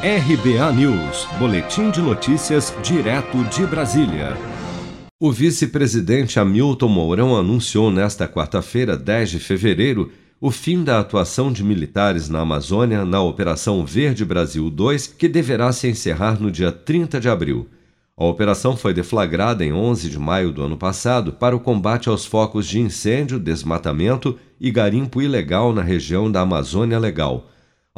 RBA News, Boletim de Notícias, direto de Brasília. O vice-presidente Hamilton Mourão anunciou nesta quarta-feira, 10 de fevereiro, o fim da atuação de militares na Amazônia na Operação Verde Brasil 2, que deverá se encerrar no dia 30 de abril. A operação foi deflagrada em 11 de maio do ano passado para o combate aos focos de incêndio, desmatamento e garimpo ilegal na região da Amazônia Legal.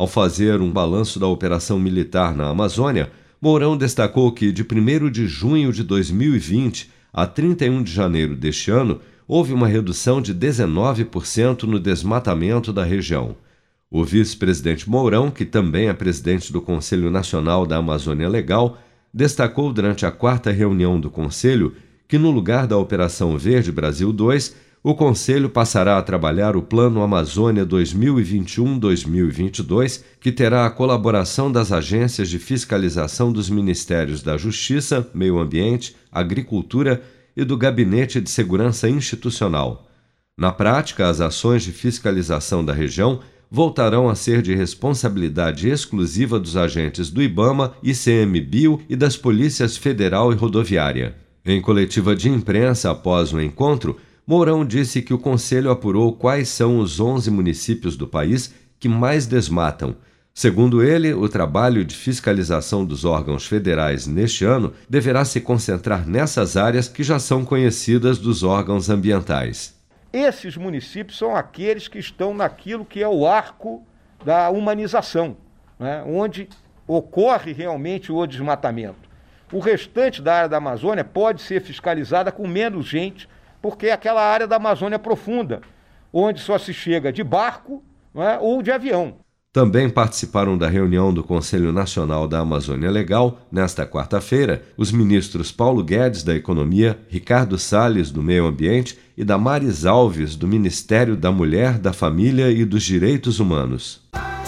Ao fazer um balanço da operação militar na Amazônia, Mourão destacou que de 1 de junho de 2020 a 31 de janeiro deste ano houve uma redução de 19% no desmatamento da região. O vice-presidente Mourão, que também é presidente do Conselho Nacional da Amazônia Legal, destacou durante a quarta reunião do Conselho que, no lugar da Operação Verde Brasil 2, o Conselho passará a trabalhar o Plano Amazônia 2021-2022, que terá a colaboração das agências de fiscalização dos Ministérios da Justiça, Meio Ambiente, Agricultura e do Gabinete de Segurança Institucional. Na prática, as ações de fiscalização da região voltarão a ser de responsabilidade exclusiva dos agentes do IBAMA, ICMBio e das polícias federal e rodoviária. Em coletiva de imprensa após o encontro, Mourão disse que o Conselho apurou quais são os 11 municípios do país que mais desmatam. Segundo ele, o trabalho de fiscalização dos órgãos federais neste ano deverá se concentrar nessas áreas que já são conhecidas dos órgãos ambientais. Esses municípios são aqueles que estão naquilo que é o arco da humanização, né? onde ocorre realmente o desmatamento. O restante da área da Amazônia pode ser fiscalizada com menos gente, porque é aquela área da Amazônia profunda, onde só se chega de barco é? ou de avião. Também participaram da reunião do Conselho Nacional da Amazônia Legal, nesta quarta-feira, os ministros Paulo Guedes, da Economia, Ricardo Salles, do Meio Ambiente, e Damares Alves, do Ministério da Mulher, da Família e dos Direitos Humanos.